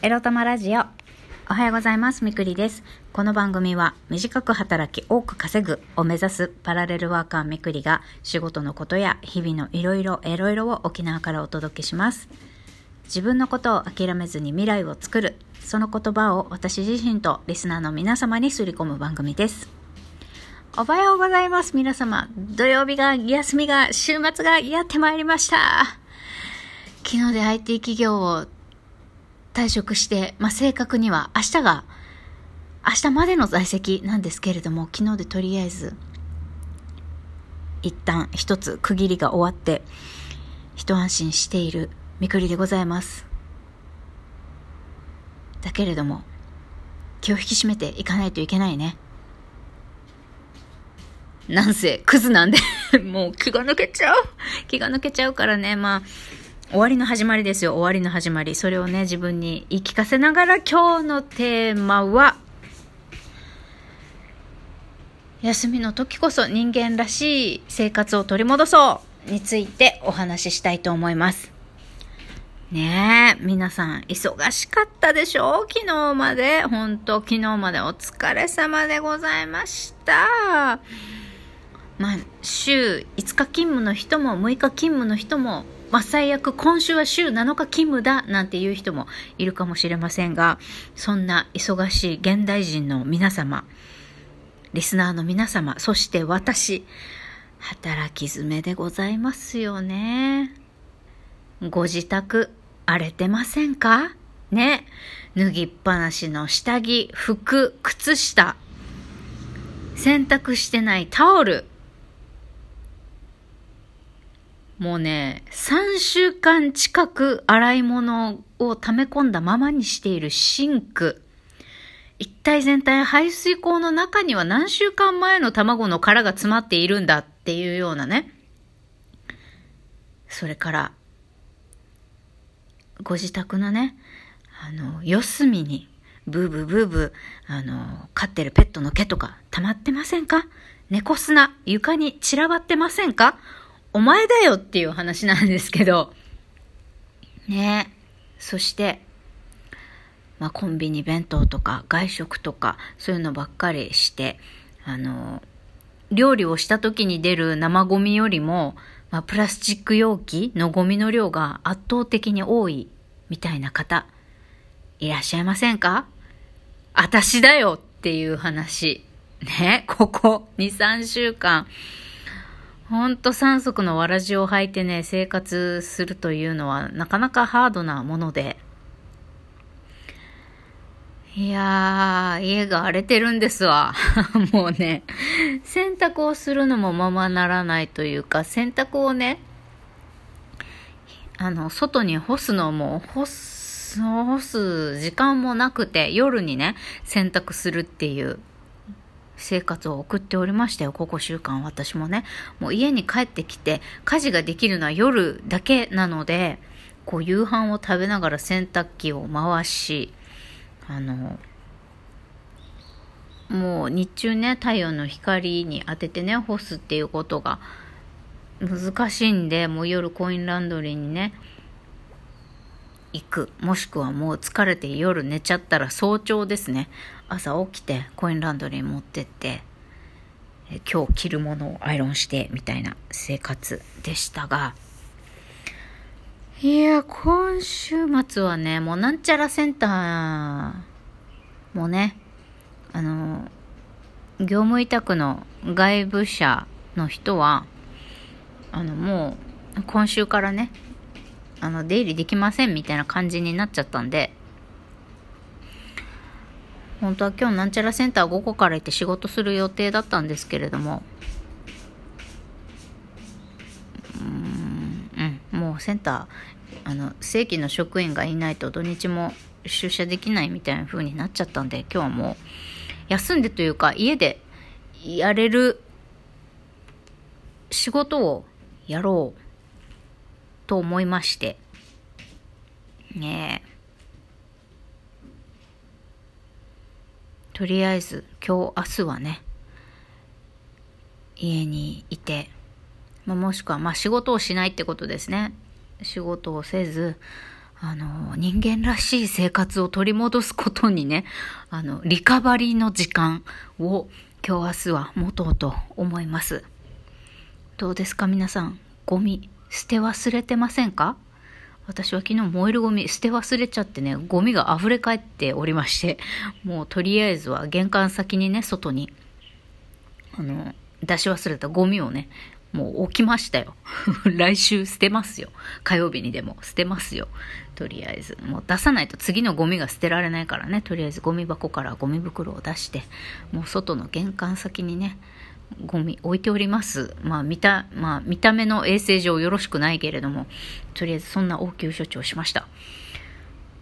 エロ玉ラジオ。おはようございます。みくりです。この番組は短く働き多く稼ぐを目指すパラレルワーカーみくりが仕事のことや日々のいろいろエロいろを沖縄からお届けします。自分のことを諦めずに未来を作る。その言葉を私自身とリスナーの皆様にすり込む番組です。おはようございます。皆様。土曜日が休みが週末がやってまいりました。昨日で IT 企業を退職して、まあ、正確には明日が、明日までの在籍なんですけれども、昨日でとりあえず、一旦一つ区切りが終わって、一安心しているみくりでございます。だけれども、気を引き締めていかないといけないね。なんせ、クズなんで、もう気が抜けちゃう。気が抜けちゃうからね、まあ、終わりの始まりですよ、終わりの始まり。それをね、自分に言い聞かせながら今日のテーマは、休みの時こそ人間らしい生活を取り戻そうについてお話ししたいと思います。ねえ、皆さん忙しかったでしょ？う昨日まで。本当昨日までお疲れ様でございました。まあ、週5日勤務の人も6日勤務の人も、まあ、最悪今週は週7日勤務だなんていう人もいるかもしれませんが、そんな忙しい現代人の皆様、リスナーの皆様、そして私、働き詰めでございますよね。ご自宅、荒れてませんか？ね。脱ぎっぱなしの下着、服、靴下、洗濯してないタオル、もうね、3週間近く洗い物を溜め込んだままにしているシンク。一体全体排水口の中には何週間前の卵の殻が詰まっているんだっていうようなね。それから、ご自宅のね、あの、四隅に、ブーブーブーブー、あの、飼ってるペットの毛とか溜まってませんか？猫砂、床に散らばってませんか？お前だよっていう話なんですけど、ねそして、まあ、コンビニ弁当とか外食とかそういうのばっかりして、あの、料理をした時に出る生ゴミよりも、まあ、プラスチック容器のゴミの量が圧倒的に多いみたいな方、いらっしゃいませんか？私だよっていう話。ね、ここ2、3週間。ほんと三足のわらじを履いてね、生活するというのはなかなかハードなもので。いやー、家が荒れてるんですわ。もうね、洗濯をするのもままならないというか、洗濯をね、あの、外に干すのも、干す、干す時間もなくて、夜にね、洗濯するっていう生活を送っておりましたよ、ここ週間私もね。もう家に帰ってきて、家事ができるのは夜だけなので、こう夕飯を食べながら洗濯機を回し、あの、もう日中ね、太陽の光に当ててね、干すっていうことが難しいんで、もう夜コインランドリーにね、行く。もしくはもう疲れて夜寝ちゃったら早朝ですね。朝起きてコインランドリー持ってって、え今日着るものをアイロンしてみたいな生活でしたが、いや、今週末はね、もうなんちゃらセンターもね、あの、業務委託の外部者の人は、あの、もう今週からね、あの、出入りできませんみたいな感じになっちゃったんで、本当は今日なんちゃらセンター午後から行って仕事する予定だったんですけれども、うん、うん、もうセンター、あの、正規の職員がいないと土日も出社できないみたいな風になっちゃったんで、今日はもう、休んでというか、家でやれる仕事をやろう。と思いまして、ねえ。とりあえず今日明日はね、家にいて、まあ、もしくはまあ仕事をしないってことですね。仕事をせず、あの、人間らしい生活を取り戻すことにね、あの、リカバリーの時間を今日明日は持とうと思います。どうですか皆さん、ゴミ捨て忘れてませんか？私は昨日燃えるゴミ捨て忘れちゃってね、ゴミが溢れ返っておりまして、もうとりあえずは玄関先にね、外に、あの、出し忘れたゴミをね、もう置きましたよ。来週捨てますよ。火曜日にでも捨てますよ。とりあえず。もう出さないと次のゴミが捨てられないからね。とりあえずゴミ箱からゴミ袋を出して、もう外の玄関先にね、ゴミ置いております。まあ見た、まあ見た目の衛生上よろしくないけれども、とりあえずそんな応急処置をしました。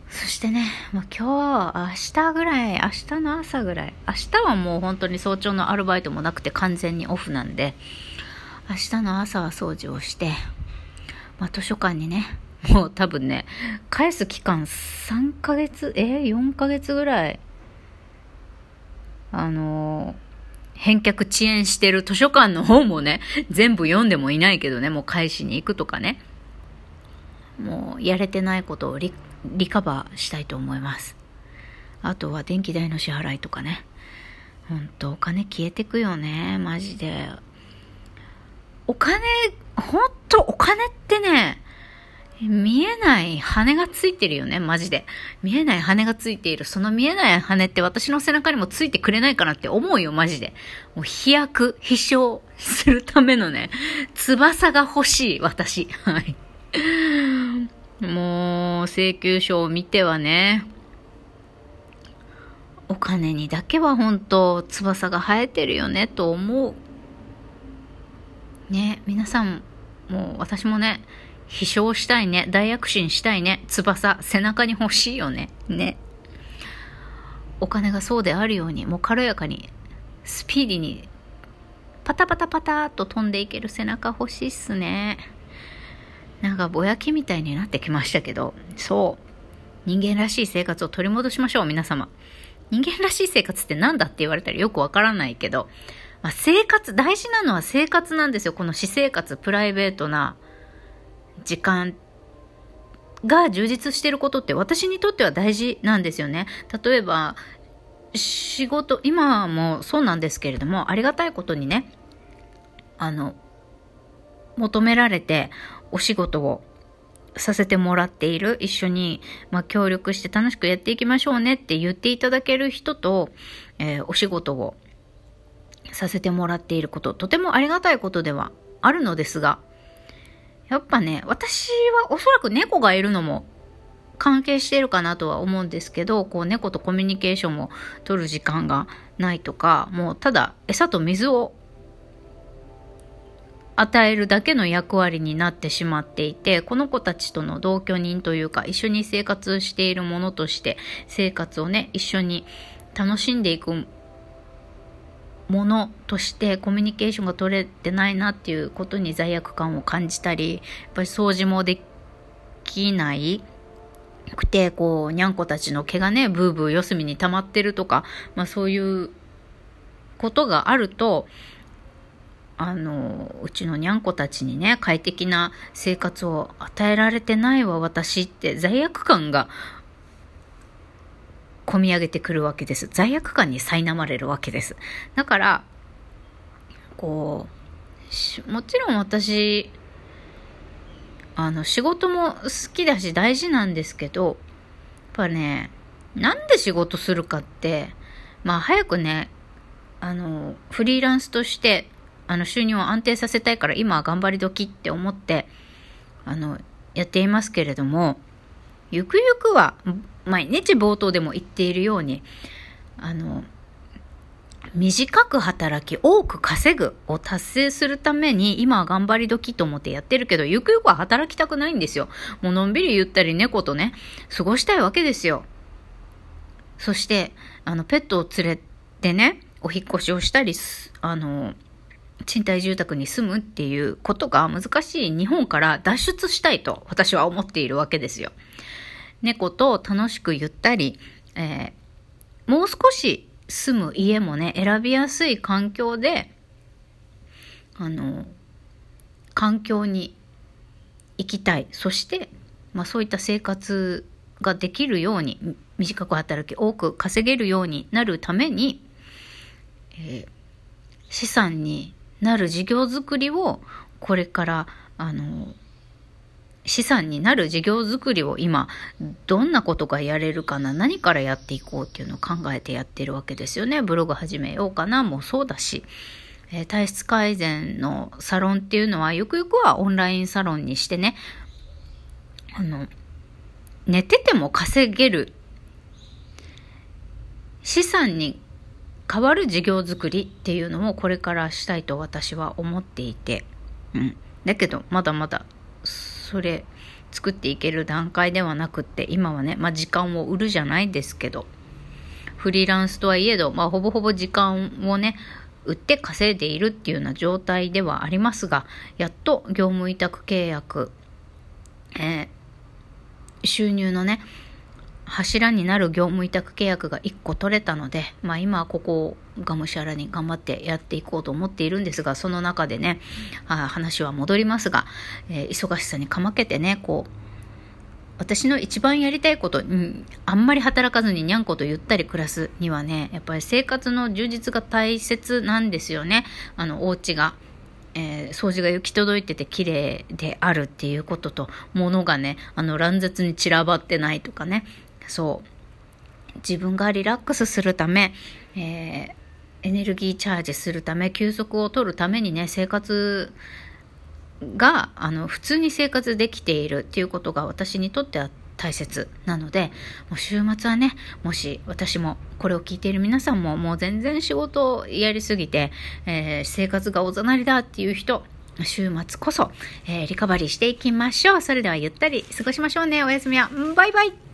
そしてね、まあ、今日、明日ぐらい、明日の朝ぐらい、明日はもう本当に早朝のアルバイトもなくて完全にオフなんで、明日の朝は掃除をして、まあ、図書館にね、もう多分ね、返す期間3ヶ月、えー、4ヶ月ぐらい、あのー返却遅延してる図書館の方もね、全部読んでもいないけどね、もう返しに行くとかね。もうやれてないことをリリカバーしたいと思います。あとは電気代の支払いとかね。ほんとお金消えてくよね、マジで。お金、ほんとお金ってね、見えない羽がついてるよね、マジで。見えない羽がついている。その見えない羽って私の背中にもついてくれないかなって思うよ、マジで。もう飛躍、飛翔するためのね、翼が欲しい、私。はい。もう、請求書を見てはね、お金にだけは本当翼が生えてるよね、と思う。ね、皆さん、もう私もね、飛翔したいね。大躍進したいね。翼、背中に欲しいよね。ね。お金がそうであるように、もう軽やかに、スピーディーに、パタパタパタっと飛んでいける背中欲しいっすね。なんかぼやきみたいになってきましたけど、そう。人間らしい生活を取り戻しましょう、皆様。人間らしい生活って何だって言われたらよくわからないけど、まあ、生活、大事なのは生活なんですよ。この私生活、プライベートな時間が充実してることって私にとっては大事なんですよね。例えば、仕事、今もそうなんですけれども、ありがたいことにね、あの、求められてお仕事をさせてもらっている、一緒に、まあ、協力して楽しくやっていきましょうねって言っていただける人と、えー、お仕事をさせてもらっていること、とてもありがたいことではあるのですが、やっぱね、私はおそらく猫がいるのも関係してるかなとは思うんですけど、こう猫とコミュニケーションを取る時間がないとか、もうただ餌と水を与えるだけの役割になってしまっていて、この子たちとの同居人というか、一緒に生活しているものとして、生活をね、一緒に楽しんでいくものとしてコミュニケーションが取れてないなっていうことに罪悪感を感じたり、やっぱり掃除もできない。くて、こう、にゃんこたちの毛がね、ブーブー四隅に溜まってるとか、まあそういうことがあると、あの、うちのにゃんこたちにね、快適な生活を与えられてないわ、私って罪悪感が込み上げてくるわけです。罪悪感に苛まれるわけです。だから、こう、もちろん私、あの、仕事も好きだし大事なんですけど、やっぱね、なんで仕事するかって、まあ早くね、あの、フリーランスとして、あの、収入を安定させたいから今は頑張り時って思って、あの、やっていますけれども、ゆくゆくは、毎日冒頭でも言っているように、あの、短く働き、多く稼ぐを達成するために、今は頑張り時と思ってやってるけど、ゆくゆくは働きたくないんですよ。もうのんびりゆったり猫とね、過ごしたいわけですよ。そして、あの、ペットを連れてね、お引越しをしたり、あの、賃貸住宅に住むっていうことが難しい日本から脱出したいと私は思っているわけですよ。猫と楽しくゆったり、えー、もう少し住む家もね、選びやすい環境で、あの、環境に行きたい。そして、まあ、そういった生活ができるように短く働き多く稼げるようになるために、えー、資産になる事業づくりをこれからあの資産になる事業づくりを今どんなことがやれるかな何からやっていこうっていうのを考えてやってるわけですよね。ブログ始めようかなもそうだし、えー、体質改善のサロンっていうのはゆくゆくはオンラインサロンにしてねあの寝てても稼げる。資産に変わる事業づくりっていうのもこれからしたいと私は思っていて、うん。だけどまだまだそれ作っていける段階ではなくって今はね、まあ、時間を売るじゃないですけどフリーランスとはいえど、まあ、ほぼほぼ時間をね売って稼いでいるっていうような状態ではありますがやっと業務委託契約、えー、収入のね柱になる業務委託契約が1個取れたので、まあ、今はここをがむしゃらに頑張ってやっていこうと思っているんですがその中でねあ話は戻りますが、えー、忙しさにかまけてねこう私の一番やりたいこと、うん、あんまり働かずににゃんことゆったり暮らすにはねやっぱり生活の充実が大切なんですよねあのお家が。えー、掃除が行き届いてて綺麗であるっていうことと、物がね、あの乱雑に散らばってないとかね、そう。自分がリラックスするため、えー、エネルギーチャージするため、休息を取るためにね、生活が、あの、普通に生活できているっていうことが私にとっては大切なので、もう週末はね、もし私もこれを聞いている皆さんももう全然仕事をやりすぎて、えー、生活がおざなりだっていう人、週末こそ、えー、リカバリーしていきましょう。それではゆったり過ごしましょうね。おやすみは。バイバイ。